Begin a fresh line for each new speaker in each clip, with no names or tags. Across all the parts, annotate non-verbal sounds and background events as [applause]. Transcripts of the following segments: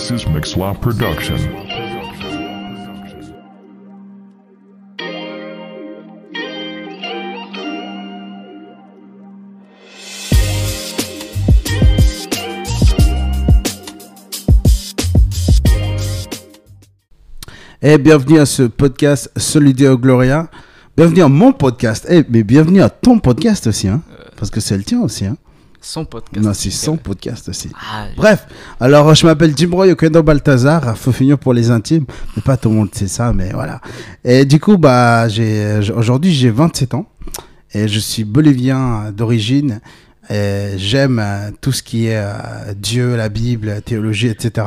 This is Production.
Et bienvenue à ce podcast Solideo Gloria. Bienvenue à mon podcast. Eh, mais bienvenue à ton podcast aussi, hein. Parce que c'est le tien aussi, hein.
Son podcast.
Non, c'est son podcast aussi.
Ah,
Bref, alors je m'appelle Jim Roy Okendo Balthazar, finir pour les intimes, mais pas tout le monde sait ça, mais voilà. Et du coup, bah, j'ai, aujourd'hui j'ai 27 ans et je suis bolivien d'origine. Et J'aime tout ce qui est euh, Dieu, la Bible, la théologie, etc.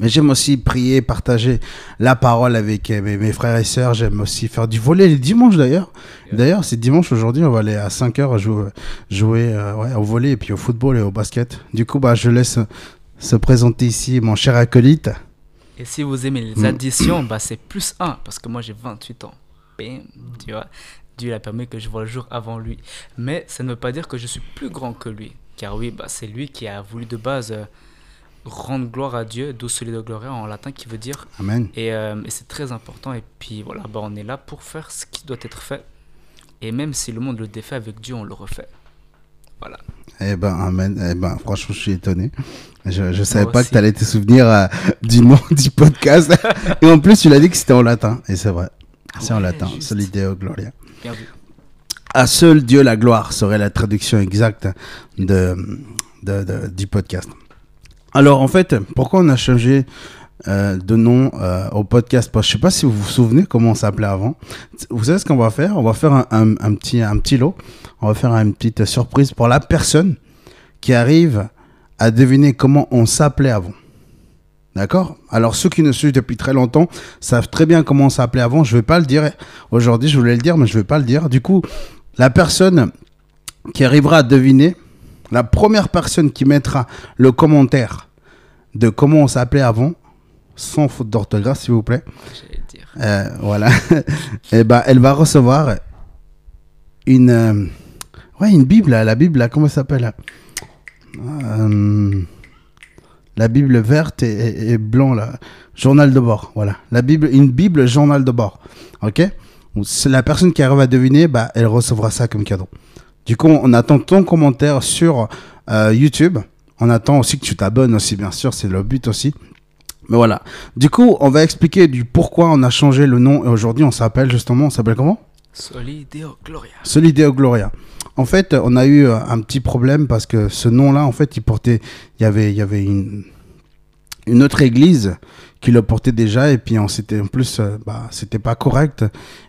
Mais j'aime aussi prier, partager la parole avec euh, mes, mes frères et sœurs. J'aime aussi faire du volet les dimanches d'ailleurs. D'ailleurs, c'est dimanche aujourd'hui. On va aller à 5 heures jouer, jouer euh, ouais, au volet et puis au football et au basket. Du coup, bah, je laisse se présenter ici mon cher acolyte.
Et si vous aimez les
Mm.
additions, bah c'est plus 1, parce que moi j'ai 28 ans. Bam, tu vois. Dieu a permis que je vois le jour avant lui. Mais ça ne veut pas dire que je suis plus grand que lui. Car oui, bah, c'est lui qui a voulu de base euh, rendre gloire à Dieu, Deus Solido Gloria en latin qui veut dire.
Amen.
Et, euh, et c'est très important. Et puis voilà, bah, on est là pour faire ce qui doit être fait. Et même si le monde le défait avec Dieu, on le refait. Voilà.
Eh ben, amen. Eh ben, franchement, je suis étonné. Je, je savais
Moi
pas
aussi.
que tu allais te souvenir euh, du nom du podcast. [laughs] et en plus, tu l'as dit que c'était en latin. Et c'est vrai. C'est en latin.
juste.
Solideo Gloria.
Bien vu.
À seul Dieu la gloire serait la traduction exacte de, de- de- du podcast. Alors en fait, pourquoi on a changé euh, de nom euh, au podcast? Parce que sais pas si vous vous souvenez comment on s'appelait avant. Vous savez ce qu'on va faire? On va faire un, petit, un petit lot. On va faire une petite surprise pour la personne qui arrive à deviner comment on s'appelait avant. D'accord? Alors ceux qui nous suivent depuis très longtemps savent très bien comment on s'appelait avant. Je vais pas le dire aujourd'hui, je voulais le dire, mais je vais pas le dire. Du coup, la personne qui arrivera à deviner, la première personne qui mettra le commentaire de comment on s'appelait avant, sans faute d'orthographe s'il vous plaît,
dire.
euh, voilà, [laughs] et ben elle va recevoir une, euh, ouais, une Bible, là, la Bible, là, comment ça s'appelle Euh, La Bible verte et, et- et blanc, là, journal de bord, voilà, la Bible, une Bible journal de bord, ok? La personne qui arrive à deviner, bah, elle recevra ça comme cadeau. Du coup, on attend ton commentaire sur euh, YouTube. On attend aussi que tu t'abonnes aussi, bien sûr, c'est le but aussi. Mais voilà. Du coup, on va expliquer du pourquoi on a changé le nom et aujourd'hui on s'appelle justement, on s'appelle comment?
Solideo Gloria.
Solideo Gloria. En fait, on a eu euh, un petit problème parce que ce nom-là, en fait, il portait, il y avait, il y avait une, une autre église qui le portait déjà et puis on s'était en plus, euh, bah, c'était pas correct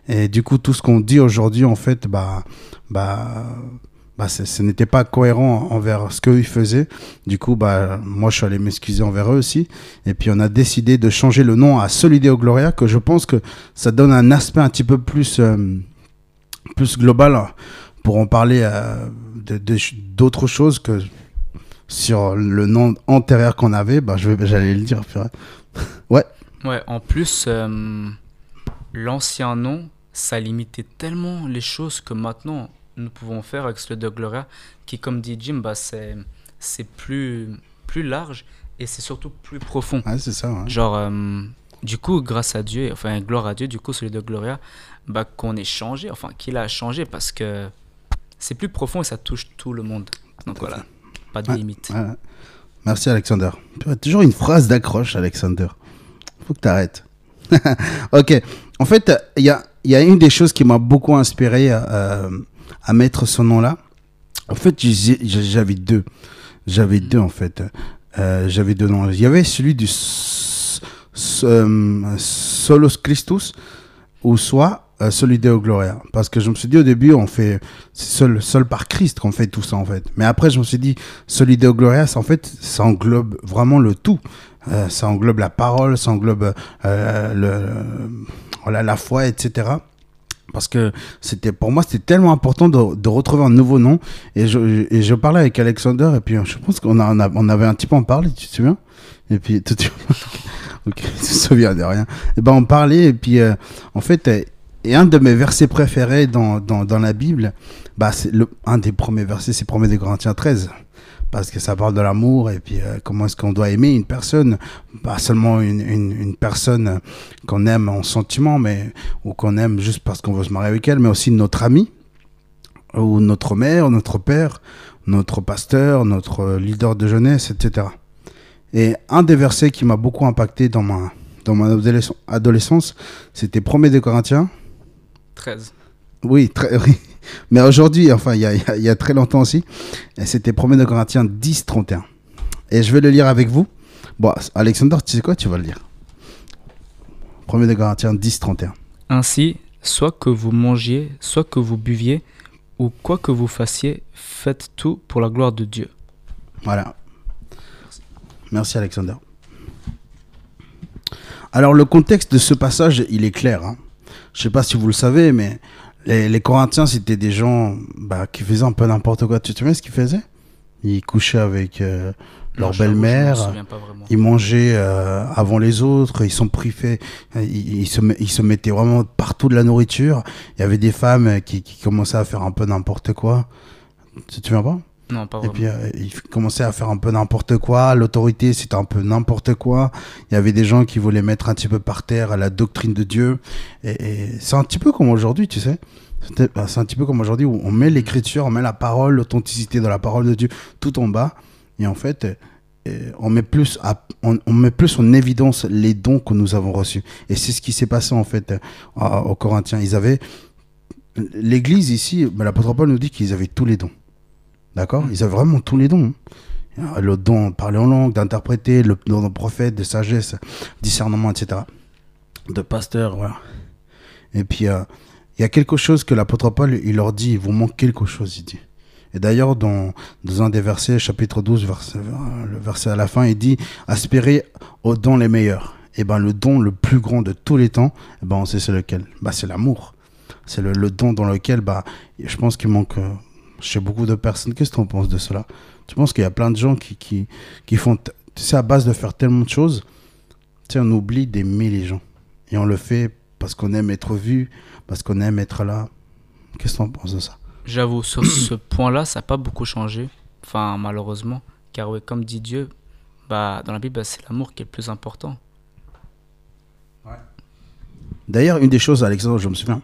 et du coup tout ce qu'on dit aujourd'hui, en fait, bah, bah, bah, ce n'était pas cohérent envers ce qu'ils faisaient. Du coup, bah, moi, je suis allé m'excuser envers eux aussi. Et puis, on a décidé de changer le nom à Solideo Gloria, que je pense que ça donne un aspect un petit peu plus, euh, plus global pour en parler euh, d'autres choses que sur le nom antérieur qu'on avait. Bah, j'allais le dire. [laughs] Ouais,
Ouais, en plus, euh, l'ancien nom, ça limitait tellement les choses que maintenant, nous pouvons faire avec ce de Gloria, qui, comme dit Jim, bah, c'est c'est plus, plus large et c'est surtout plus profond.
ouais c'est ça. ouais.
Genre, euh, du coup, grâce à Dieu, enfin, gloire à Dieu, du coup, celui de Gloria, bah, qu'on ait changé, enfin, qu'il a changé parce que c'est plus profond et ça touche tout le monde. Donc voilà, pas de
Ouais,
limite.
Merci, Alexander. Toujours une phrase d'accroche, Alexander. Faut que tu arrêtes. [laughs] ok. En fait, il y a, une des choses qui m'a beaucoup inspiré euh, à mettre ce nom-là. En fait, j'avais deux. J'avais deux, en fait. Euh, j'avais deux noms. Il y avait celui du euh, Solos Christus ou soit euh, Gloria. Parce que je me suis dit au début, on fait seul, seul par Christ qu'on fait tout ça en fait. Mais après, je me suis dit, Solideo Gloria, ça, en fait, ça englobe vraiment le tout. Euh, ça englobe la parole, ça englobe euh, le, voilà, la foi, etc. Parce que c'était pour moi, c'était tellement important de, de retrouver un nouveau nom. Et je, et je parlais avec Alexander, et puis je pense qu'on a, on avait un petit peu en parlé, tu te souviens? Et puis, [laughs] tout, ok, [laughs] tu te souviens de rien. Et ben, on parlait, et puis euh, en fait, et un de mes versets préférés dans, dans, la Bible, bah, c'est le, un des premiers versets, c'est 1 de Corinthiens 13. parce que ça parle de l'amour et puis euh, comment est-ce qu'on doit aimer une personne, pas seulement une, une, personne qu'on aime en sentiment, mais ou qu'on aime juste parce qu'on veut se marier avec elle, mais aussi notre ami ou notre mère, notre père, notre pasteur, notre leader de jeunesse, etc. Et un des versets qui m'a beaucoup impacté dans ma, dans mon adolescence- c'était 1er de Corinthiens.
13.
Oui, très, oui. Mais aujourd'hui, enfin, il y a, y y très longtemps aussi, c'était 1er de Corinthiens 10, 31. Et je vais le lire avec vous. Bon, Alexander, tu sais quoi Tu vas le lire. 1er de Corinthiens 10, 31.
Ainsi, soit que vous mangiez, soit que vous buviez, ou quoi que vous fassiez, faites tout pour la gloire de Dieu.
Voilà. Merci Alexander. Alors le contexte de ce passage, il est clair. hein. Je sais pas si vous le savez, mais les, les Corinthiens, c'était des gens bah, qui faisaient un peu n'importe quoi. Tu te souviens ce qu'ils faisaient? Ils couchaient avec euh, leur belle-mère.
Je me souviens pas vraiment.
Ils mangeaient euh, avant les autres, ils sont privés, ils, ils se, ils se mettaient vraiment partout de la nourriture. Il y avait des femmes euh, qui, qui commençaient à faire un peu n'importe quoi. Tu te souviens pas?
Non, pas
et puis, euh, ils commençaient à faire un peu n'importe quoi. L'autorité, c'était un peu n'importe quoi. Il y avait des gens qui voulaient mettre un petit peu par terre la doctrine de Dieu. Et, et c'est un petit peu comme aujourd'hui, tu sais. Bah, C'est un petit peu comme aujourd'hui où on met l'écriture, on met la parole, l'authenticité de la parole de Dieu tout en bas. Et en fait, euh, euh, on met plus à- on, on met plus en évidence les dons que nous avons reçus. Et c'est ce qui s'est passé en fait aux Corinthiens. Ils avaient l'Église ici, bah, l'apôtre Paul nous dit qu'ils avaient tous les dons. D'accord Ils avaient vraiment tous les dons. hein. Le don de parler en langue, d'interpréter, le don de prophète, de sagesse, discernement, etc. De pasteur, voilà. Et puis, euh, il y a quelque chose que l'apôtre Paul, il leur dit, il vous manque quelque chose, il dit. Et d'ailleurs, dans, dans un des versets, chapitre 12, verset, euh, le verset à la fin, il dit, aspirez aux dons les meilleurs. Et ben, le don le plus grand de tous les temps, eh ben, on sait c'est lequel bah, C'est l'amour. C'est le, le don dans lequel, bah, je pense qu'il manque euh, chez beaucoup de personnes. Qu'est-ce que tu en penses de cela? Tu penses qu'il y a plein de gens qui, qui, qui font, tu sais, à base de faire tellement de choses, tu sais, on oublie d'aimer les gens. Et on le fait parce qu'on aime être vu, parce qu'on aime être là. Qu'est-ce que tu en penses de ça?
J'avoue, sur [coughs] ce point-là, ça n'a pas beaucoup changé. Enfin, malheureusement. Car oui, comme dit Dieu, bah, dans la Bible, bah, c'est l'amour qui est le plus important.
D'ailleurs, une des choses, Alexandre, je me souviens,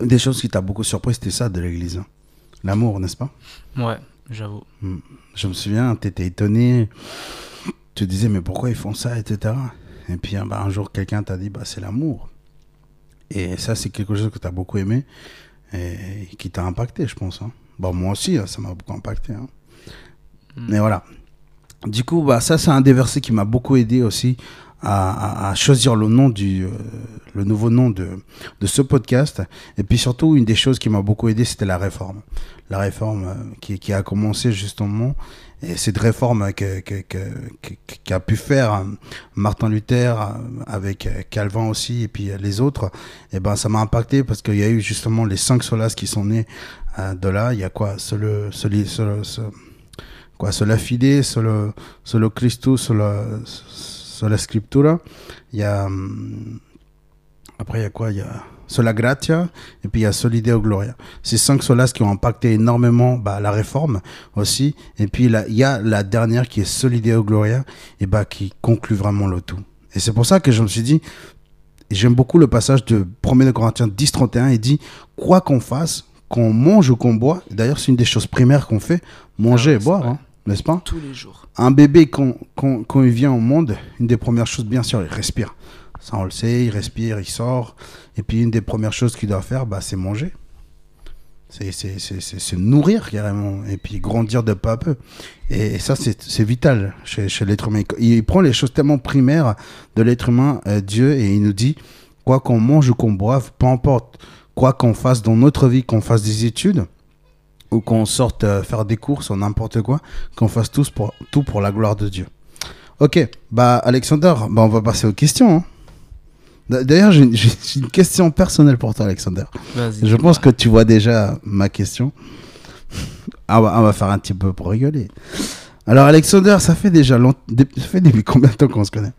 une des choses qui t'a beaucoup surpris, c'était ça de l'église. hein. L'amour, n'est-ce pas?
Ouais, j'avoue.
Je me souviens, tu étais étonné. Tu disais, mais pourquoi ils font ça, etc. Et puis bah, un jour, quelqu'un t'a dit, bah, c'est l'amour. Et ça, c'est quelque chose que tu as beaucoup aimé et qui t'a impacté, je pense. hein. Bon, moi aussi, hein, ça m'a beaucoup impacté. hein.
Mm.
Mais voilà. Du coup, bah, ça, c'est un des versets qui m'a beaucoup aidé aussi à, à- choisir le nom du, euh, le nouveau nom de, de ce podcast. Et puis surtout, une des choses qui m'a beaucoup aidé, c'était la réforme. La réforme euh, qui, qui a commencé justement. Et cette réforme que, que, que, qu'a pu faire euh, Martin Luther avec Calvin aussi et puis les autres, et ben ça m'a impacté parce qu'il y a eu justement les cinq solas qui sont nés de là. Il y a quoi? Solo, solo, so- quoi? Sola fide, solo, solo Christus, solo, sola scriptura. Il y a hum, après il y a quoi? Il y a Sola Gratia et puis il y a Solideo Gloria. Ces cinq solas qui ont impacté énormément bah, la réforme aussi. Et puis là, il y a la dernière qui est Solideo Gloria et bah, qui conclut vraiment le tout. Et c'est pour ça que je me suis dit, j'aime beaucoup le passage de 1 Corinthiens 10, 31, il dit, quoi qu'on fasse, qu'on mange ou qu'on boit, d'ailleurs c'est une des choses primaires qu'on fait, manger
Ah
et
c'est
boire, hein, n'est-ce pas
Tous les jours.
un bébé, quand, quand, quand il vient au monde, une des premières choses, bien sûr, il respire. Ça, on le sait, il respire, il sort. Et puis, une des premières choses qu'il doit faire, bah, c'est manger. C'est c'est- c'est- c'est se nourrir carrément. Et puis, grandir de peu à peu. Et, et ça, c'est c'est vital chez, chez l'être humain. Il prend les choses tellement primaires de l'être humain, euh, Dieu, et il nous dit quoi qu'on mange ou qu'on boive, peu importe, quoi qu'on fasse dans notre vie, qu'on fasse des études ou qu'on sorte euh, faire des courses ou n'importe quoi, qu'on fasse tous pour, tout pour la gloire de Dieu. Ok, bah Alexander, bah, on va passer aux questions. hein. D'a- D'ailleurs, j'ai une- question personnelle pour toi, Alexander. Je pense que tu vois déjà ma question. Ah, on va, on va faire un petit peu pour rigoler. Alors, Alexander, ça fait déjà longtemps. Ça fait depuis combien de temps qu'on se connaît?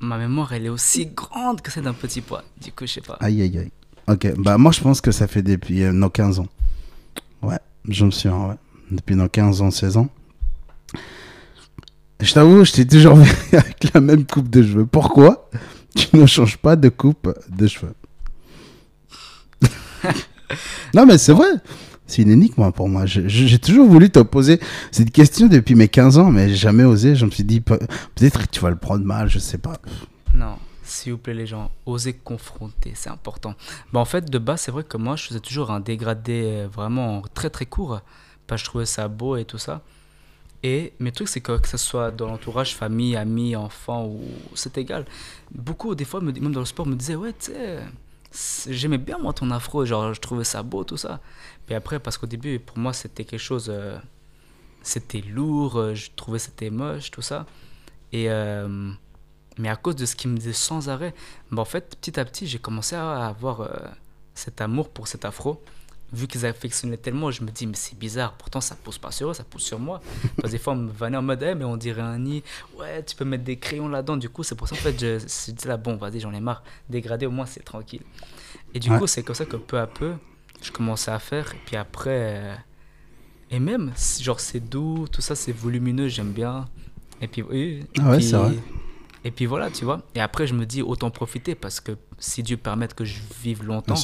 Ma mémoire, elle est aussi grande que celle d'un petit pois. Du coup, je sais pas.
Aïe, aïe, aïe. Ok, bah moi, je pense que ça fait depuis euh, nos 15 ans. Ouais, je me souviens, ouais. depuis dans 15 ans, 16 ans. Je t'avoue, je t'ai toujours vu [laughs] avec la même coupe de cheveux. Pourquoi tu ne changes pas de coupe de cheveux? [laughs] Non, mais c'est vrai. C'est une énigme pour moi. J'ai toujours voulu te poser cette question depuis mes 15 ans, mais j'ai jamais osé. Je me suis dit, peut-être que tu vas le prendre mal, je sais pas.
Non, s'il vous plaît, les gens, osez confronter, c'est important. Bah, en fait, de base, c'est vrai que moi, je faisais toujours un dégradé euh, vraiment très très court. Pas, je trouvais ça beau et tout ça. Et mes trucs, c'est que, que ce soit dans l'entourage, famille, amis, enfants, ou c'est égal. Beaucoup, des fois, même dans le sport, me disaient, ouais, tu sais, j'aimais bien moi ton afro, genre, je trouvais ça beau, tout ça. Et après, parce qu'au début, pour moi, c'était quelque chose. Euh, c'était lourd, euh, je trouvais c'était moche, tout ça. Et. Mais à cause de ce qu'ils me disaient sans arrêt, bah, en fait, petit à petit, j'ai commencé à avoir cet amour pour cet afro vu qu'ils affectionnaient tellement, je me dis, mais c'est bizarre, pourtant ça pousse pas sur eux, ça pousse sur moi. [laughs] Parce que des fois, on me vannait en mode, eh, mais on dirait un nid, ouais, tu peux mettre des crayons là-dedans. Du coup, c'est pour ça, en fait, je, [laughs] je dis là, bon, vas-y, j'en ai marre, dégrader au moins, c'est tranquille. Et du coup, c'est comme ça que peu à peu, je commençais à faire. Et puis après, euh, et même, genre, c'est doux, tout ça, c'est volumineux, j'aime bien. Et puis, oui.
Ah ouais,
c'est
vrai.
Et puis voilà, tu vois. Et après, je me dis, autant profiter parce que si Dieu permet que je vive longtemps,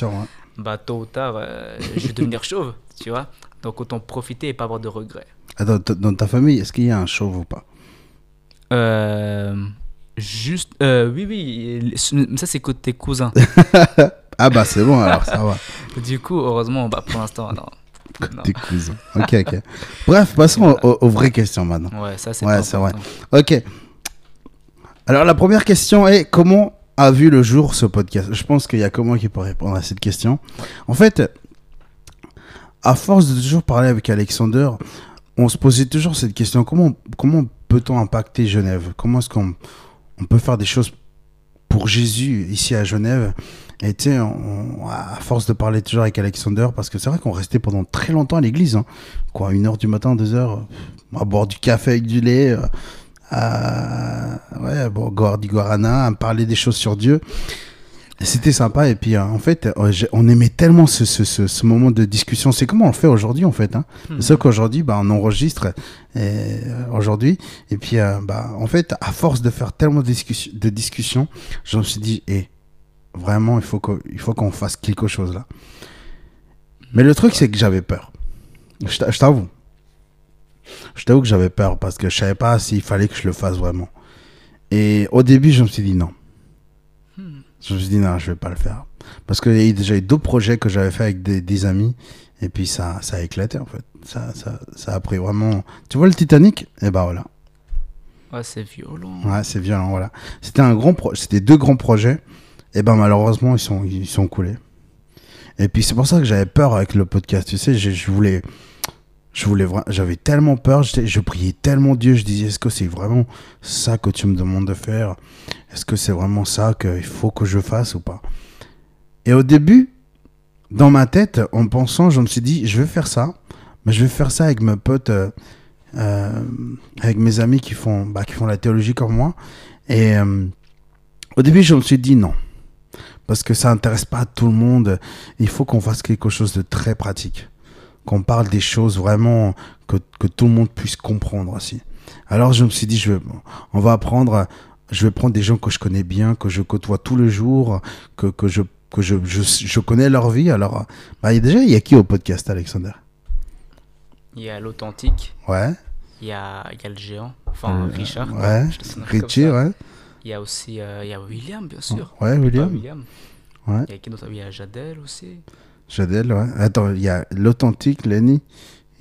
bah, tôt ou tard, euh, je vais devenir chauve, [laughs] tu vois. Donc autant profiter et pas avoir de regrets.
Attends, dans ta famille, est-ce qu'il y a un chauve ou pas?
Euh, Juste, euh, oui, oui, ça c'est côté cousin. [laughs]
Ah bah c'est bon alors, ça va. [laughs]
du coup, heureusement, bah, pour l'instant, non.
Tes cousins. Ok, ok. Bref, passons aux, vraies questions maintenant.
Ouais, ça c'est
ouais, c'est vrai. Ok. Alors la première question est comment a vu le jour ce podcast? Je pense qu'il y a comment qui peut répondre à cette question. En fait, à force de toujours parler avec Alexander, on se posait toujours cette question comment, comment peut-on impacter Genève? Comment est-ce qu'on on peut faire des choses pour Jésus ici à Genève? Et tu sais, à force de parler toujours avec Alexander, parce que c'est vrai qu'on restait pendant très longtemps à l'église, hein. quoi, une heure du matin, deux heures, à boire du café avec du lait, euh, à, ouais, bon, du guarana, à parler des choses sur Dieu. C'était sympa et puis euh, en fait euh, on aimait tellement ce, ce, ce, moment de discussion. C'est comment on le fait aujourd'hui en fait. Hein. Hmm. C'est qu'aujourd'hui bah, on enregistre aujourd'hui et puis bah, en fait à force de faire tellement de, discussion, de discussions, je me suis dit et Vraiment, il faut qu'on fasse quelque chose là. Mais le truc, c'est que j'avais peur. Je t'avoue. Je t'avoue que j'avais peur parce que je savais pas s'il fallait que je le fasse vraiment. Et au début, je me suis dit non. Hmm. Je me suis dit non, je vais pas le faire. Parce qu'il y a déjà eu d'autres projets que j'avais fait avec des, amis. Et puis ça, ça a éclaté en fait. Ça, ça, ça a pris vraiment. Tu vois le Titanic? Et eh ben voilà.
Ouais, c'est violent.
Ouais, c'est violent, voilà. C'était un grand C'était deux grands projets. Et eh ben malheureusement, ils sont, ils sont coulés. Et puis c'est pour ça que j'avais peur avec le podcast. Tu sais, je, voulais, je voulais, j'avais tellement peur. Je priais tellement Dieu. Je disais, est-ce que c'est vraiment ça que tu me demandes de faire? Est-ce que c'est vraiment ça qu'il faut que je fasse ou pas? Et au début, dans ma tête, en pensant, je me suis dit, je vais faire ça, mais je vais faire ça avec mes potes, euh, euh, avec mes amis qui font, bah, qui font la théologie comme moi. Et euh, au début, je me suis dit non parce que ça n'intéresse pas tout le monde. Il faut qu'on fasse quelque chose de très pratique, qu'on parle des choses vraiment que, que, tout le monde puisse comprendre aussi. Alors je me suis dit, je vais, on va apprendre, je vais prendre des gens que je connais bien, que je côtoie tous les jours, que, que, je, que je, je, connais leur vie. Alors, bah, déjà, il y a qui au podcast, Alexander?
Il y a l'authentique.
Ouais.
Il y a, il y a le géant, enfin euh, Richard.
Ouais, Richie, ouais.
Il y a aussi euh, il y a William, bien sûr.
Ouais, William. Ouais.
Il y a qui d'autre? Il y a Jadel aussi.
Jadel, ouais. Attends, il y a l'authentique, Lenny.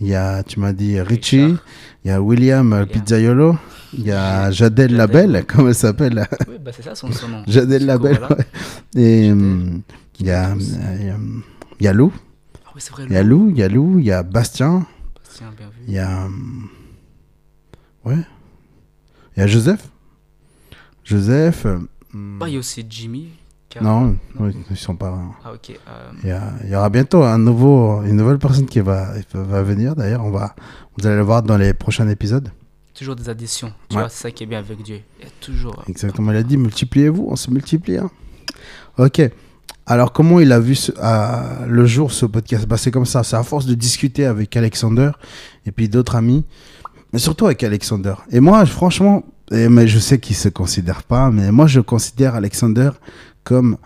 Il y a, tu m'as dit, Richie. Il y a William, euh, Pizzaiolo. Il y a Jadel, Labelle, comment elle s'appelle?
Oui, bah c'est ça son, son nom.
Jadel Labelle, ouais. Et hum, il y a, il y a Lou.
Ah oui, c'est vrai.
Il y a Lou, il y a Lou, il y a Bastien.
Bastien, bien vu.
Il y a. Ouais. Il y a Joseph. Joseph. Euh,
bah, il y a aussi Jimmy.
Non, ils ne sont pas.
Ah, ok.
Euh, il, y, aura bientôt un nouveau, une nouvelle personne qui va, va venir. D'ailleurs, on va, vous allez le voir dans les prochains épisodes.
Toujours des additions. Tu vois, c'est ça qui est bien avec Dieu. Il y a toujours.
Exactement. Il a dit multipliez-vous, on se multiplie. Hein. Ok. Alors, comment il a vu ce- le jour ce podcast? Bah, C'est comme ça. C'est à force de discuter avec Alexander et puis d'autres amis, mais surtout avec Alexander. Et moi, franchement, et, mais je sais qu'il se considère pas, mais moi, je considère Alexander comme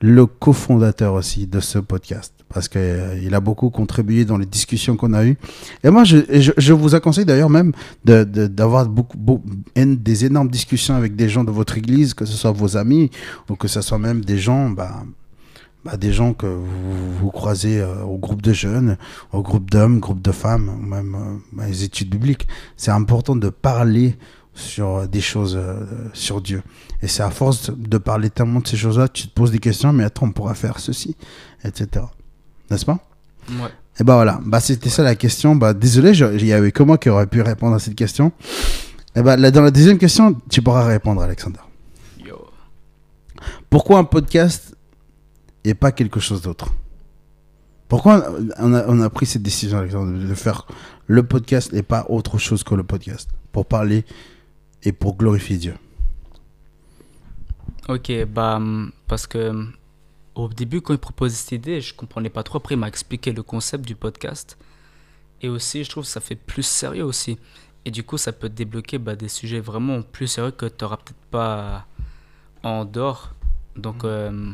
le cofondateur aussi de ce podcast. Parce qu'il a beaucoup contribué dans les discussions qu'on a eues. Et moi, je, vous conseille d'ailleurs même d'avoir des énormes discussions avec des gens de votre église, que ce soit vos amis ou que ce soit même des gens, bah, bah, des gens que vous, croisez euh, au groupe de jeunes, au groupe d'hommes, groupe de femmes, même euh, les études bibliques. C'est important de parler sur des choses euh, sur Dieu. Et c'est à force de parler tellement de ces choses-là, tu te poses des questions, mais attends, on pourra faire ceci, etc. N'est-ce pas?
Ouais.
et bah voilà, bah c'était ça la question. Bah désolé, il y avait que moi qui aurais pu répondre à cette question. Et bah là, dans la deuxième question, tu pourras répondre, Alexander.
Yo.
Pourquoi un podcast et pas quelque chose d'autre? Pourquoi on a, on a pris cette décision, Alexander, de faire le podcast et pas autre chose que le podcast? Pour parler et pour glorifier Dieu.
Ok, bah, parce que au début, quand il propose cette idée, je comprenais pas trop. Après, il m'a expliqué le concept du podcast. Et aussi, je trouve que ça fait plus sérieux aussi. Et du coup, ça peut débloquer bah, des sujets vraiment plus sérieux que tu n'auras peut-être pas en dehors. Donc, euh,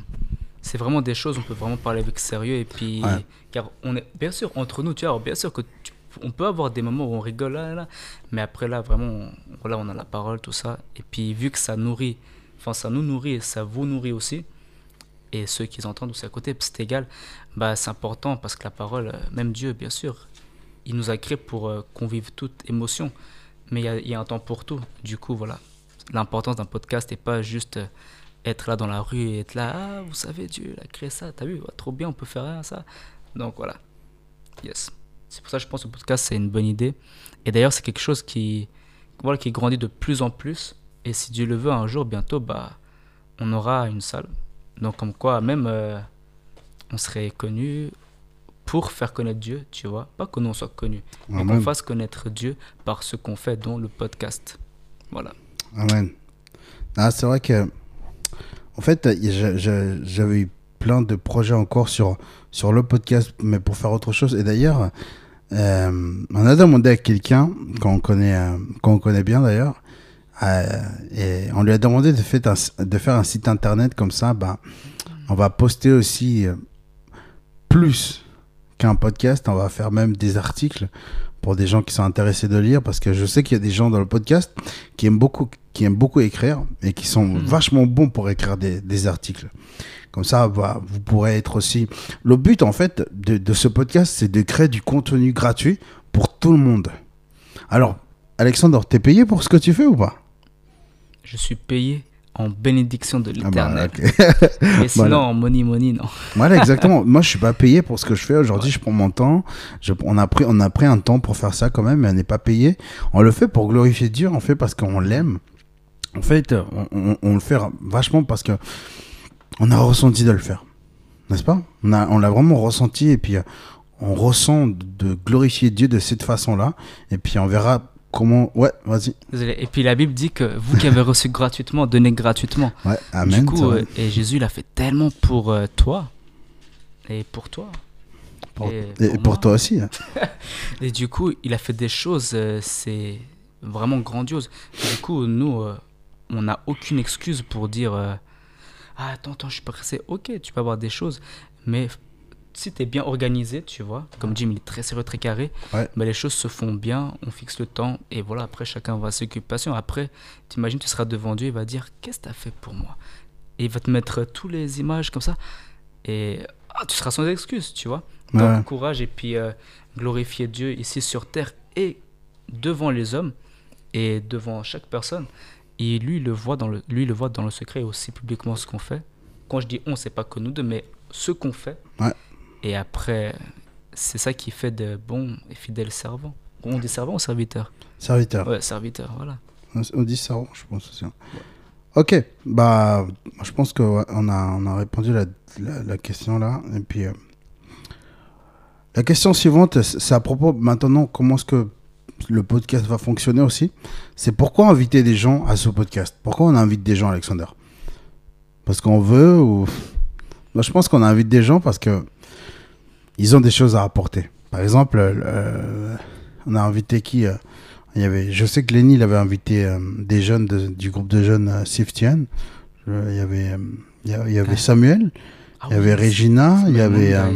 c'est vraiment des choses, on peut vraiment parler avec sérieux. Et puis,
Ouais.
car on est, bien sûr, entre nous, tu vois, alors, bien sûr que tu- on peut avoir des moments où on rigole là, là, mais après là, vraiment, on, on a la parole, tout ça. Et puis, vu que ça nourrit, enfin, ça nous nourrit ça vous nourrit aussi, et ceux qui entendent aussi à côté, c'est égal, bah, c'est important parce que la parole, euh, même Dieu, bien sûr, il nous a créés pour euh, qu'on vive toute émotion, mais il y a, un temps pour tout. Du coup, voilà, l'importance d'un podcast n'est pas juste euh, être là dans la rue et être là, ah, vous savez, Dieu, il a créé ça, t'as vu, trop bien, on peut faire ça. Donc voilà, yes. C'est pour ça que je pense que le podcast, c'est une bonne idée. Et d'ailleurs, c'est quelque chose qui, voilà, qui grandit de plus en plus. Et si Dieu le veut, un jour, bientôt, bah, on aura une salle. Donc, comme quoi, même, euh, on serait connu pour faire connaître Dieu, tu vois. Pas que nous, on soit connus, mais qu'on fasse connaître Dieu par ce qu'on fait, dont le podcast. Voilà.
Amen. Ah, c'est vrai que, en fait, j'avais eu plein de projets encore sur, sur le podcast, mais pour faire autre chose. Et d'ailleurs, euh, on a demandé à quelqu'un qu'on connaît, euh, qu'on connaît bien d'ailleurs, euh, et on lui a demandé de faire un, de faire un site internet comme ça. Bah, on va poster aussi plus qu'un podcast. On va faire même des articles pour des gens qui sont intéressés de lire, parce que je sais qu'il y a des gens dans le podcast qui aiment beaucoup, qui aiment beaucoup écrire et qui sont
Mhm.
vachement bons pour écrire des, des articles. Comme ça, bah, vous pourrez être aussi. Le but, en fait, de, de ce podcast, c'est de créer du contenu gratuit pour tout le monde. Alors, Alexandre, t'es payé pour ce que tu fais ou pas?
Je suis payé en bénédiction de
Ah bah,
l'éternel. [laughs] Mais [laughs] sinon,
Voilà.
en money, money, non. [laughs]
Voilà, exactement. Moi, je suis pas payé pour ce que je fais aujourd'hui. Je prends mon temps. Je- on a pris, on a pris un temps pour faire ça quand même, mais on n'est pas payé. On le fait pour glorifier Dieu. On fait parce qu'on l'aime. En fait, on, on- on le fait vachement parce que on a ressenti de le faire, n'est-ce pas? On a, on l'a vraiment ressenti et puis euh, on ressent de glorifier Dieu de cette façon-là. Et puis on verra comment. Ouais, vas-y.
Et puis la Bible dit que vous qui avez reçu gratuitement, donnez gratuitement.
Ouais, amen.
du coup, euh, et Jésus l'a fait tellement pour euh, toi et pour toi.
pour,
et
et
pour
toi aussi. hein. [laughs]
Et du coup, il a fait des choses, euh, c'est vraiment grandiose. Du coup, nous, on n'a aucune excuse pour dire Ah, attends, attends, je suis pas pressé. Ok, tu peux avoir des choses, mais si tu es bien organisé, tu vois, comme Jim, il est très sérieux, très carré,
Ouais.
bah, les choses se font bien, on fixe le temps, et voilà, après, chacun va à ses occupations. Après, t'imagines, tu seras devant Dieu, il va dire Qu'est-ce que tu as fait pour moi? Et il va te mettre tous les images comme ça, et ah, tu seras sans excuse, tu vois. Donc,
Ouais.
courage et puis euh, glorifier Dieu ici sur terre et devant les hommes et devant chaque personne. Et lui le voit dans le, lui le voit dans le secret et aussi publiquement ce qu'on fait. Quand je dis on, c'est pas que nous deux, mais ce qu'on fait.
Ouais.
Et après, c'est ça qui fait de bons et fidèles servants. On dit servant ou serviteur?
Serviteur.
Ouais, serviteur, voilà.
On dit ça, je pense aussi. Ok, bah, je pense qu'on a, on a répondu la, la, la question là. Et puis, euh, la question suivante, c'est à propos maintenant comment est-ce que le podcast va fonctionner aussi. C'est pourquoi inviter des gens à ce podcast Pourquoi on invite des gens, Alexander? Parce qu'on veut ou [laughs] Moi, je pense qu'on invite des gens parce que ils ont des choses à apporter. Par exemple, euh, on a invité qui euh, il y avait, Je sais que Lenny il avait invité euh, des jeunes de- du groupe de jeunes euh, Siftian. Euh, Il y avait, euh, il y avait
Ah.
Samuel,
Ah
il y
oui,
avait Regina, il y avait, euh,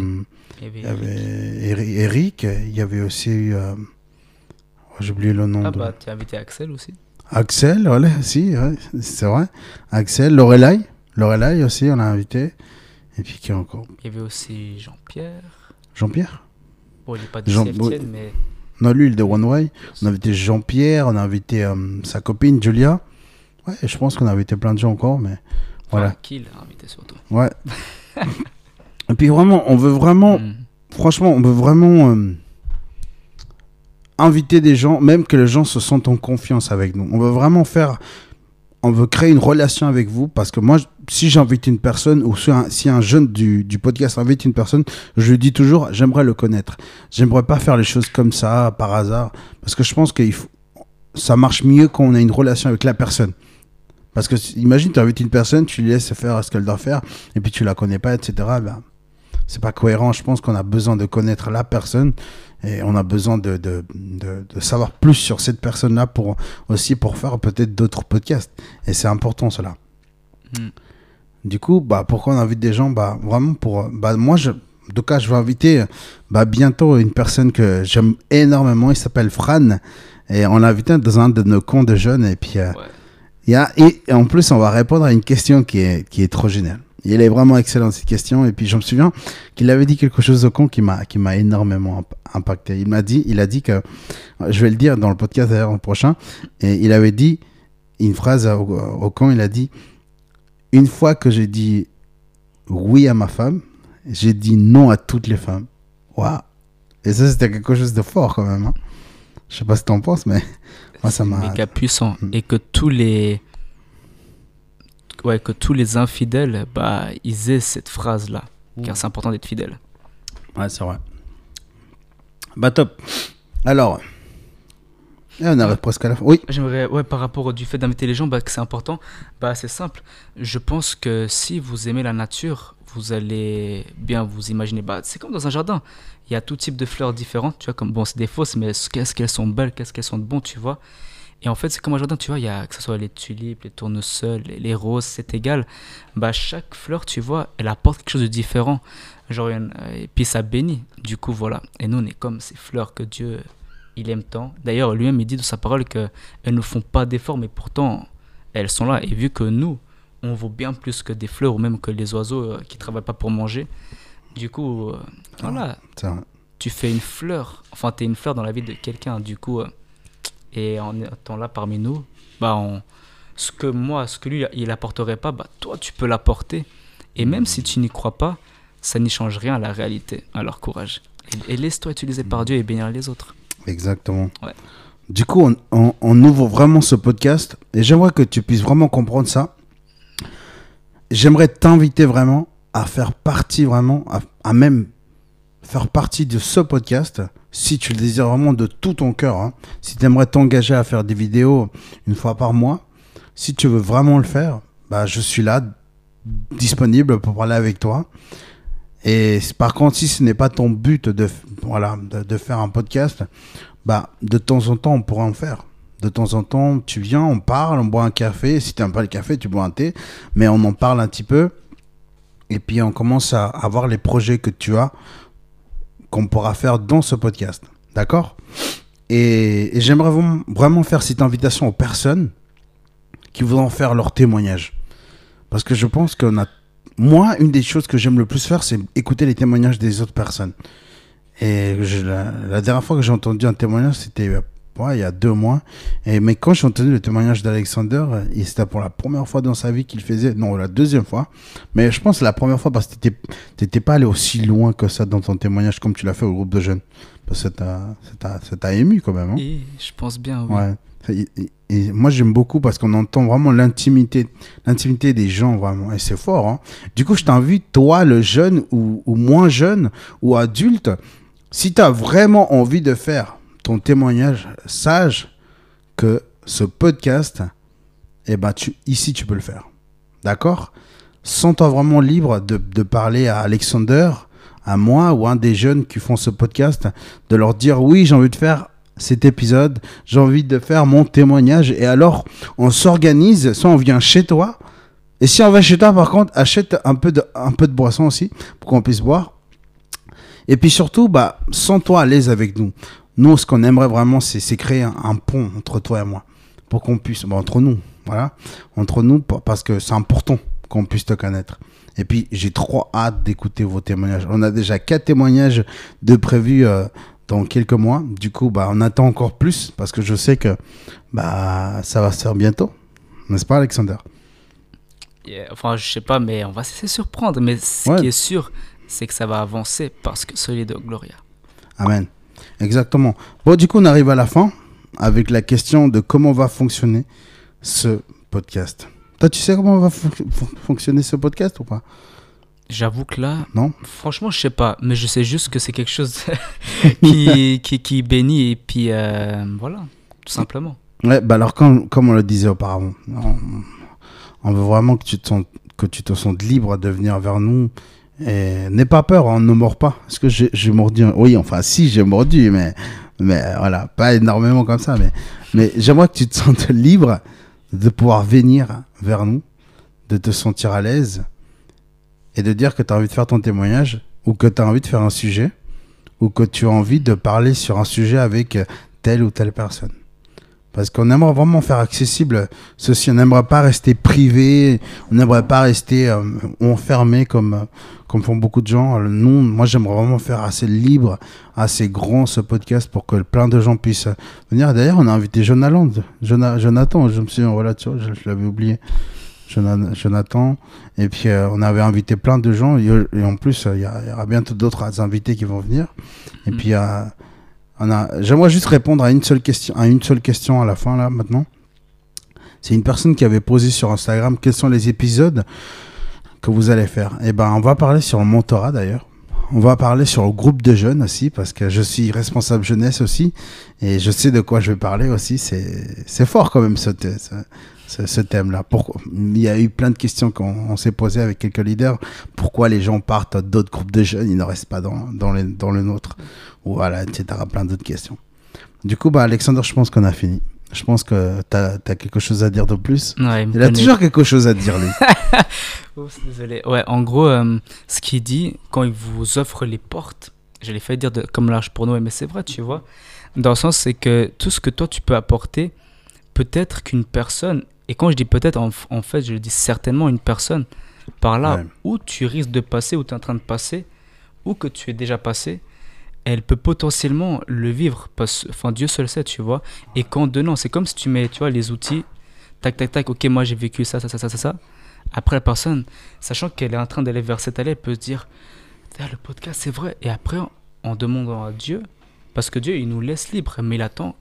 il y avait-
Eric, il y avait aussi. J'ai oublié le nom
Ah
de.
bah, tu as invité Axel aussi.
Axel, voilà, si, ouais, c'est vrai. Axel, Lorelai, Lorelai aussi, on a invité. Et puis qui encore?
Il y avait aussi Jean-Pierre.
Jean-Pierre?
Bon, il n'est pas de
Jean-
mais
Non, lui, il est de One Way. On a invité Jean-Pierre, on a invité euh, sa copine Julia. Ouais, je pense qu'on a invité plein de gens encore, mais voilà.
enfin, qui l'a invité surtout?
Ouais. [laughs] Et puis vraiment, on veut vraiment,
Hmm.
franchement, on veut vraiment euh, inviter des gens, même que les gens se sentent en confiance avec nous. On veut vraiment faire, on veut créer une relation avec vous parce que moi, si j'invite une personne ou si un, jeune du, podcast invite une personne, je lui dis toujours, j'aimerais le connaître. J'aimerais pas faire les choses comme ça par hasard parce que je pense que ça marche mieux quand on a une relation avec la personne. Parce que imagine, tu invites une personne, tu lui laisses faire ce qu'elle doit faire et puis tu la connais pas, etc. c'est pas cohérent. Je pense qu'on a besoin de connaître la personne et on a besoin de, de, de, de savoir plus sur cette personne-là pour aussi pour faire peut-être d'autres podcasts. Et c'est important cela.
Hmm.
Du coup, bah, pourquoi on invite des gens? Bah, Vraiment pour. Bah, moi, je, en tout cas, je vais inviter bah, bientôt une personne que j'aime énormément. Il s'appelle Fran. Et on l'a invité dans un de nos camps de jeunes. Et puis, euh,
Ouais.
y a, et, et en plus, on va répondre à une question qui est, qui est trop géniale. Il est vraiment excellent cette question. Et puis, je me souviens qu'il avait dit quelque chose au con qui m'a, qui m'a énormément imp- impacté. Il m'a dit, il a dit que, je vais le dire dans le podcast d'ailleurs en prochain, et il avait dit une phrase au, au con, il a dit, une fois que j'ai dit oui à ma femme, j'ai dit non à toutes les femmes. Waouh! Et ça, c'était quelque chose de fort quand même. Hein. Je sais pas ce que t'en penses, mais [laughs] moi, ça m'a.
méga puissant.
Hmm.
Et que tous les. Ouais, que tous les infidèles, bah, ils aient cette phrase-là.
Hmm.
Car c'est important d'être fidèle.
Ouais, c'est vrai. Bah, top. Alors, on arrive presque à la fin. Oui.
J'aimerais, ouais, par rapport au du fait d'inviter les gens, bah, que c'est important. Bah, c'est simple. Je pense que si vous aimez la nature, vous allez bien vous imaginer. Bah, c'est comme dans un jardin. Il y a tout type de fleurs différentes. Tu vois, comme bon, c'est des fausses, mais qu'est-ce qu'elles sont belles, qu'est-ce qu'elles sont de bon, tu vois. Et en fait, c'est comme un jardin, tu vois, il y a que ce soit les tulipes, les tournesols, les, les roses, c'est égal. Bah, chaque fleur, tu vois, elle apporte quelque chose de différent. Genre, a- et puis ça bénit. Du coup, voilà. Et nous, on est comme ces fleurs que Dieu, il aime tant. D'ailleurs, lui-même, il dit dans sa parole qu'elles ne font pas d'efforts, mais pourtant, elles sont là. Et vu que nous, on vaut bien plus que des fleurs ou même que les oiseaux euh, qui travaillent pas pour manger, du coup, euh, voilà, tu fais une fleur. Enfin, tu es une fleur dans la vie de quelqu'un. Du coup, euh, et en étant là parmi nous, bah, on- ce que moi, ce que lui, il apporterait pas, bah, toi, tu peux l'apporter. Et même si tu n'y crois pas, ça n'y change rien à la réalité. Alors, courage. Et, et laisse-toi utiliser par Dieu et bénir les autres.
Exactement.
Ouais.
Du coup, on, on- on ouvre vraiment ce podcast et j'aimerais que tu puisses vraiment comprendre ça. J'aimerais t'inviter vraiment à faire partie vraiment, à, à même faire partie de ce podcast si tu le désires vraiment de tout ton cœur. hein. Si tu aimerais t'engager à faire des vidéos une fois par mois, si tu veux vraiment le faire, bah, je suis là, disponible pour parler avec toi. Et par contre, si ce n'est pas ton but de, faire un podcast, bah, de temps en temps, on pourra en faire. De temps en temps, tu viens, on parle, on boit un café. Si tu n'aimes pas le café, tu bois un thé. Mais on en parle un petit peu. Et puis, on commence à, à voir les projets que tu as qu'on pourra faire dans ce podcast. D'accord? Et, j'aimerais vraiment- faire cette invitation aux personnes qui voudront faire leur témoignage. Parce que je pense qu'on a moi, une des choses que j'aime le plus faire, c'est écouter les témoignages des autres personnes. Et je- la, la dernière fois que j'ai entendu un témoignage, c'était il y a deux mois. Et, mais quand j'ai entendu le témoignage d'Alexander, euh, c'était pour la première fois dans sa vie qu'il faisait, non, la deuxième fois. Mais je pense la première fois parce que tu n'étais pas allé aussi loin que ça dans ton témoignage comme tu l'as fait au groupe de jeunes. Parce que ça t'a- ça ému quand même. hein.
Et je pense bien, oui.
Ouais. Et, et- et moi j'aime beaucoup parce qu'on entend vraiment l'intimité, l'intimité des gens vraiment et c'est fort. hein. Du coup je t'invite toi le jeune ou, ou moins jeune ou adulte, si tu as vraiment envie de faire ton témoignage, sache que ce podcast, eh ben tu ici tu peux le faire, d'accord? Sens-toi vraiment libre de, de parler à Alexander, à moi ou à un des jeunes qui font ce podcast, de leur dire oui, j'ai envie de faire cet épisode, j'ai envie de faire mon témoignage. Et alors, on s'organise, soit on vient chez toi, et si on va chez toi, par contre, achète un peu de, un peu de boisson aussi, pour qu'on puisse boire. Et puis surtout, bah, sens-toi à l'aise avec nous. Nous, ce qu'on aimerait vraiment, c'est créer un, un pont entre toi et moi, pour qu'on puisse, bah, entre nous, voilà, entre nous, pa- parce que c'est important qu'on puisse te connaître. Et puis, j'ai trop hâte d'écouter vos témoignages. On a déjà quatre témoignages de prévus euh, dans quelques mois. Du coup, bah, on attend encore plus, parce que je sais que bah, ça va se faire bientôt. N'est-ce pas, Alexander?
Yeah, Enfin, je sais pas, mais on va se surprendre. Mais ce
Ouais.
qui est sûr, c'est que ça va avancer parce que Solido Gloria.
Amen. Exactement. Bon, du coup, on arrive à la fin avec la question de comment va fonctionner ce podcast. Toi, tu sais comment va fon- fon- fonctionner ce podcast ou pas?
J'avoue que là,
Non?
franchement, je sais pas, mais je sais juste que c'est quelque chose [laughs] qui, [laughs] qui, qui bénit et puis euh, voilà, tout simplement.
Ouais, bah alors, comme, comme on le disait auparavant, on, on veut vraiment que tu, te sentes, que tu te sentes libre de venir vers nous. N'aie pas peur, on ne mord pas. Est-ce que j'ai mordu Oui, enfin, si, j'ai mordu, mais, mais voilà, pas énormément comme ça. Mais, mais j'aimerais que tu te sentes [laughs] libre de pouvoir venir vers nous, de te sentir à l'aise et de dire que tu as envie de faire ton témoignage ou que tu as envie de faire un sujet ou que tu as envie de parler sur un sujet avec telle ou telle personne. Parce qu'on aimerait vraiment faire accessible ceci. On n'aimerait pas rester privé, on n'aimerait pas rester euh, enfermé comme, euh, comme font beaucoup de gens. Alors, Nous, moi, j'aimerais vraiment faire assez libre, assez grand ce podcast pour que plein de gens puissent venir. D'ailleurs, on a invité Jonathan. Jona- Jonathan, je me suis voilà, tu vois, je, je l'avais oublié. Jona- Jonathan. Et puis, euh, on avait invité plein de gens. Et, et en plus, euh, il y, il aura bientôt d'autres invités qui vont venir. Et
Mm.
puis, euh, a... j'aimerais juste répondre à une seule question, à une seule question à la fin, là, maintenant. C'est une personne qui avait posé sur Instagram quels sont les épisodes que vous allez faire? Et ben, on va parler sur le mentorat d'ailleurs. On va parler sur le groupe de jeunes aussi, parce que je suis responsable jeunesse aussi, et je sais de quoi je vais parler aussi. C'est fort quand même ce, ce, thème-là. Pourquoi Il y a eu plein de questions qu'on on s'est posées avec quelques leaders. Pourquoi les gens partent d'autres groupes de jeunes, ils ne restent pas dans, dans, les- dans le nôtre Ou Voilà, etc. Plein d'autres questions. Du coup, bah, Alexandre, je pense qu'on a fini. Je pense que tu as, quelque chose à dire de plus.
Ouais, il
a toujours quelque chose à dire, lui. [laughs]
Oups, désolé. Ouais, en gros, euh, ce qu'il dit, quand il vous offre les portes, je l'ai fait dire de, comme large pour nous, mais c'est vrai, tu vois. Dans le sens, c'est que tout ce que toi tu peux apporter, peut-être qu'une personne, et quand je dis peut-être, en, en fait, je le dis certainement une personne, par là
Ouais.
où tu risques de passer, où tu es en train de passer, ou que tu es déjà passé, elle peut potentiellement le vivre. Parce, enfin, Dieu seul sait, tu vois. Et qu'en donnant, c'est comme si tu mets, tu vois, les outils, tac, tac, tac, ok, moi j'ai vécu ça, ça, ça, ça, ça, ça. Après, la personne, sachant qu'elle est en train d'aller vers cette allée, elle peut se dire, le podcast, c'est vrai. Et après, en, en demandant à Dieu, parce que Dieu, il nous laisse libre, mais il attend.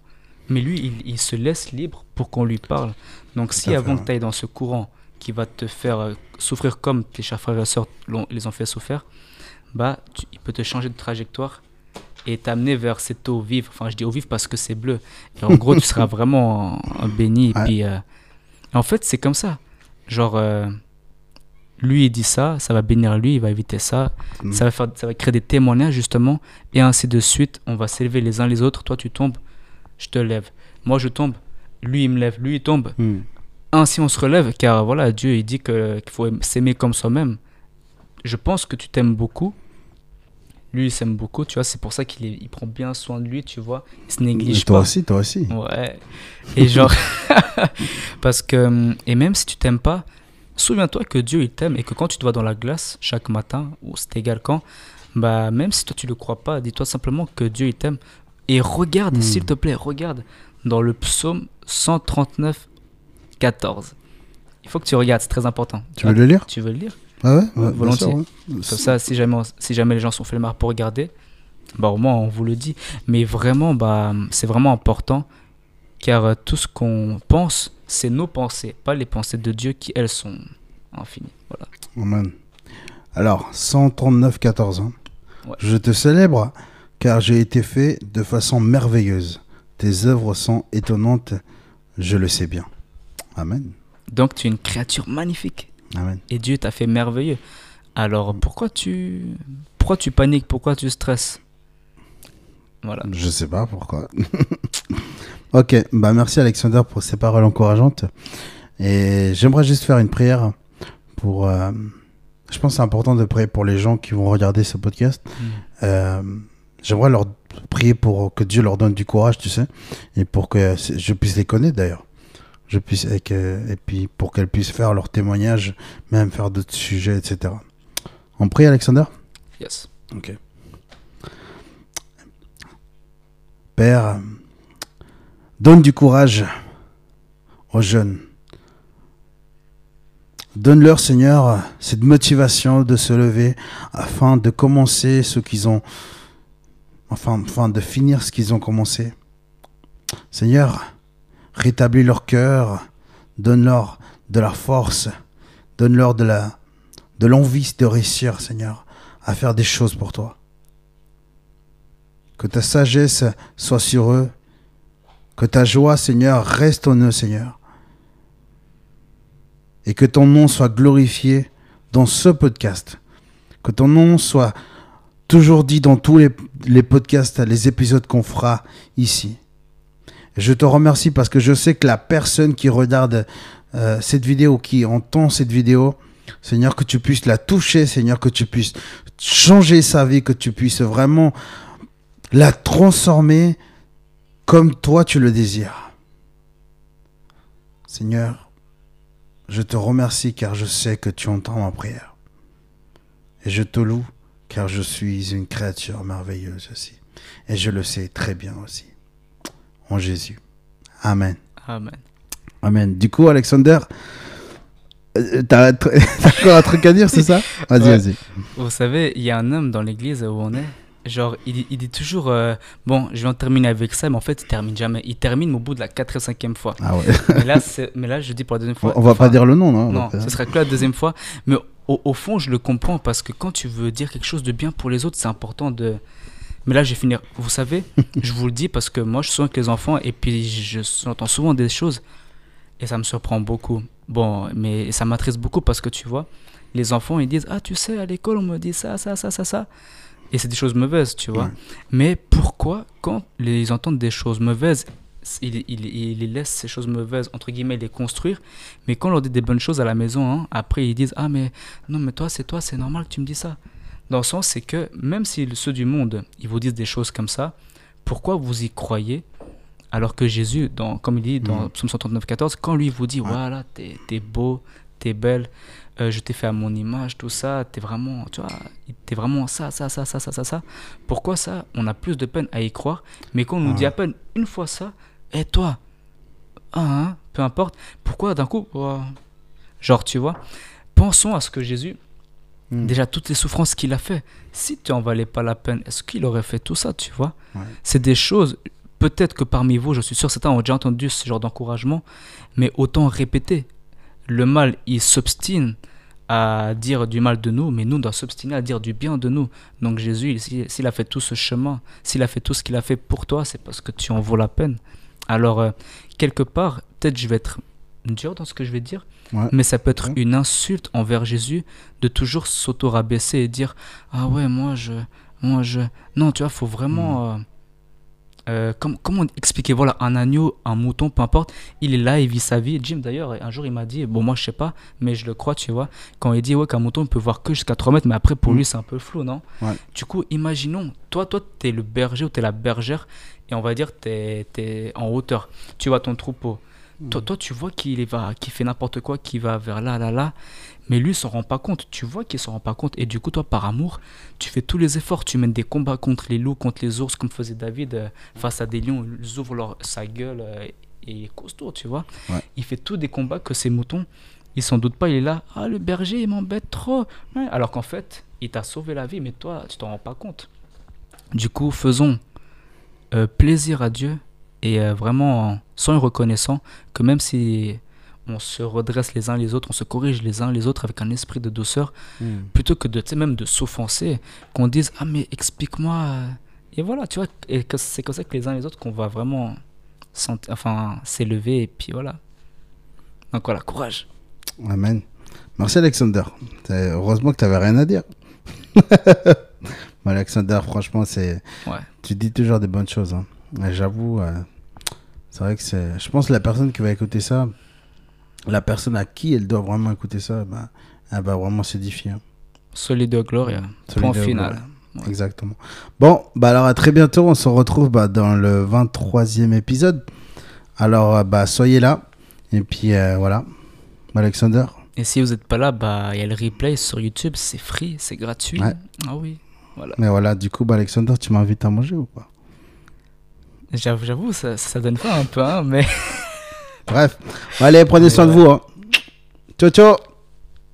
Mais lui, il, il se laisse libre pour qu'on lui parle. Donc,
Tout
si
fait,
avant
ouais.
que tu ailles dans ce courant qui va te faire euh, souffrir comme tes chers frères et sœurs les ont fait souffrir, bah, tu- il peut te changer de trajectoire et t'amener vers cette eau vive. Enfin, je dis eau vive parce que c'est bleu. Et en gros, tu seras [laughs] vraiment béni. Et puis, euh, en fait, c'est comme ça. Genre, euh, lui, il dit ça, ça va bénir lui, il va éviter ça.
Mm.
Ça, va faire, ça va créer des témoignages, justement. Et ainsi de suite. On va s'élever les uns les autres. Toi, tu tombes, je te lève. Moi, je tombe, lui, il me lève. Lui, il tombe.
Hmm.
Ainsi, on se relève. Car voilà, Dieu, il dit que- qu'il faut s'aimer comme soi-même. Je pense que tu t'aimes beaucoup. Lui, il s'aime beaucoup, tu vois. C'est pour ça qu'il il prend bien soin de lui, tu vois. Il se néglige
toi
pas.
aussi, toi aussi.
Ouais. Et genre, [laughs] parce que, et même si tu t'aimes pas, souviens-toi que Dieu il t'aime et que quand tu te vois dans la glace chaque matin, ou c'est égal quand, bah même si toi tu le crois pas, dis-toi simplement que Dieu il t'aime. Et regarde,
Hmm.
s'il te plaît, regarde dans le psaume 139, 14. Il faut que tu regardes, c'est très important.
Tu veux le lire?
Tu veux le lire?
Ah ouais, ouais bien
volontiers.
sûr, ouais.
Comme ça, si jamais, si jamais les gens sont fait le marre pour regarder, bah au moins on vous le dit. Mais vraiment, bah, c'est vraiment important car euh, tout ce qu'on pense, c'est nos pensées, pas les pensées de Dieu qui, elles, sont infinies. Voilà.
Amen. Alors, 139, 14. hein.
Ouais.
Je te célèbre car j'ai été fait de façon merveilleuse. Tes œuvres sont étonnantes, je le sais bien. Amen.
Donc tu es une créature magnifique.
Amen.
Et Dieu t'a fait merveilleux. Alors pourquoi tu, pourquoi tu paniques? Pourquoi tu stresses? Voilà.
Je sais pas pourquoi. [laughs] ok, bah merci Alexander pour ces paroles encourageantes. Et j'aimerais juste faire une prière pour. euh, je pense que c'est important de prier pour les gens qui vont regarder ce podcast. Euh, j'aimerais leur prier pour que Dieu leur donne du courage, tu sais, et pour que je puisse les connaître d'ailleurs. Je puisse et, que- et puis pour qu'elles puissent faire leur témoignage, même faire d'autres sujets, etc. On prie, Alexander?
Yes.
Ok. Père, donne du courage aux jeunes. Donne-leur, Seigneur, cette motivation de se lever afin de commencer ce qu'ils ont, enfin, enfin de finir ce qu'ils ont commencé. Seigneur, rétablis leur cœur, donne-leur de la force, donne-leur de de l'envie de réussir, Seigneur, à faire des choses pour toi. Que ta sagesse soit sur eux, que ta joie, Seigneur, reste en eux, Seigneur. Et que ton nom soit glorifié dans ce podcast. Que ton nom soit toujours dit dans tous les, podcasts, les épisodes qu'on fera ici. Je te remercie parce que je sais que la personne qui regarde euh, cette vidéo, qui entend cette vidéo, Seigneur, que tu puisses la toucher, Seigneur, que tu puisses changer sa vie, que tu puisses vraiment la transformer comme toi tu le désires. Seigneur, je te remercie car je sais que tu entends ma prière. Et je te loue car je suis une créature merveilleuse aussi. Et je le sais très bien aussi. En Jésus. Amen.
Amen.
Amen. Du coup, Alexander, euh, t'as [laughs] encore un truc à dire, c'est ça? Vas-y,
Ouais.
vas-y.
Vous savez, il y a un homme dans l'église où on est. Genre, il, il dit toujours euh, Bon, je vais en terminer avec ça, mais en fait, il termine jamais. Il termine au bout de la 4 et 5 fois.
Ah ouais.
mais, là, mais là, je dis pour la deuxième
On,
fois.
on va
enfin,
pas dire le nom, non On va
Non, ce sera que la deuxième fois. Mais au, au fond, je le comprends parce que quand tu veux dire quelque chose de bien pour les autres, c'est important de. Mais là, je vais finir. Vous savez, [laughs] je vous le dis parce que moi, je suis avec les enfants et puis je- j'entends souvent des choses et ça me surprend beaucoup. Bon, mais ça m'attriste beaucoup parce que tu vois, les enfants, ils disent Ah, tu sais, à l'école, on me dit ça, ça, ça, ça, ça. Et c'est des choses mauvaises, tu vois.
Ouais.
Mais pourquoi, quand ils entendent des choses mauvaises, ils, ils les laissent ces choses mauvaises, entre guillemets, les construire. Mais quand on leur dit des bonnes choses à la maison, hein, après ils disent Ah, mais non, mais toi, c'est toi, c'est normal que tu me dis ça. Dans le sens, c'est que même si ceux du monde, ils vous disent des choses comme ça, pourquoi vous y croyez alors que Jésus, dans, comme il dit dans
Mhm.
Psaume 139, 14, quand lui vous dit
Ouais.
Voilà, t'es es beau, t'es belle, euh, je t'ai fait à mon image, tout ça, t'es vraiment, tu vois, t'es vraiment ça, ça, ça, ça, ça, ça, ça. Pourquoi ça On a plus de peine à y croire, mais quand on nous dit à peine une fois ça, et toi, ah, hein, peu importe, pourquoi d'un coup, oh, genre, tu vois, pensons à ce que Jésus,
Mm.
déjà toutes les souffrances qu'il a fait, si tu en valais pas la peine, est-ce qu'il aurait fait tout ça, tu vois?
Ouais.
C'est des choses, peut-être que parmi vous, je suis sûr, certains ont déjà entendu ce genre d'encouragement, mais autant répéter. Le mal, il s'obstine à dire du mal de nous, mais nous, on doit s'obstiner à dire du bien de nous. Donc Jésus, il- s'il s'il a fait tout ce chemin, s'il a fait tout ce qu'il a fait pour toi, c'est parce que tu en vaux la peine. Alors, euh, quelque part, peut-être je vais être dur dans ce que je vais dire,
Ouais.
mais ça peut être
Ouais.
une insulte envers Jésus de toujours s'auto-rabaisser et dire Ah ouais, moi je. Moi je. Non, tu vois, faut vraiment. euh, euh, com- comment expliquer? Voilà, un agneau, un mouton, peu importe, il est là, il vit sa vie. Jim, d'ailleurs, un jour, il m'a dit Bon, moi je sais pas, mais je le crois, tu vois, quand il dit ouais, qu'un mouton peut voir que jusqu'à 3 mètres, mais après pour
Mm.
lui, c'est un peu flou, non?
Ouais.
Du coup, imaginons, toi, toi, t'es le berger ou t'es la bergère, et on va dire, t'es es en hauteur, tu vois ton troupeau. Toi, toi, tu vois qu'il va, fait n'importe quoi, qu'il va vers là, là, là. Mais lui, il s'en rend pas compte. Tu vois qu'il s'en rend pas compte. Et du coup, toi, par amour, tu fais tous les efforts. Tu mènes des combats contre les loups, contre les ours, comme faisait David euh, face à des lions. Ils ouvrent leur, sa gueule euh, et il est costaud, tu vois.
Ouais.
Il fait tous des combats que ces moutons, ils s'en doutent pas. Il est là. Ah, le berger, il m'embête trop. Ouais. Alors qu'en fait, il t'a sauvé la vie, mais toi, tu t'en rends pas compte. Du coup, faisons euh, plaisir à Dieu et euh, vraiment soyons reconnaissants que même si on se redresse les uns les autres, on se corrige les uns les autres avec un esprit de douceur,
Mm.
plutôt que de, même de s'offenser, qu'on dise ah mais explique-moi et voilà tu vois et que c'est comme ça que les uns les autres qu'on va vraiment enfin s'élever et puis voilà donc voilà courage
Amen. Merci Alexander. Heureusement que tu n'avais rien à dire. [laughs] Mais Alexander, franchement, c'est.
Ouais.
Tu dis toujours des bonnes choses. hein. J'avoue, euh, c'est vrai que c'est. Je pense que la personne qui va écouter ça, la personne à qui elle doit vraiment écouter ça, bah, elle va vraiment s'édifier. hein.
Solido Gloria.
Solido
Point final.
Exactement. Bon, bah alors à très bientôt. On se retrouve bah, dans le 23e épisode. Alors, euh, bah, soyez là. Et puis euh, voilà. Alexander.
Et si vous n'êtes pas là, bah il y a le replay sur YouTube, c'est free, c'est gratuit.
Ouais.
Ah oui. Voilà.
Mais voilà, du coup, bah, Alexander, tu m'invites à manger ou pas?
J'avoue, j'avoue, ça, ça donne faim un peu, hein, mais.
Bref. Allez, prenez soin de vous. hein. Ciao, ciao.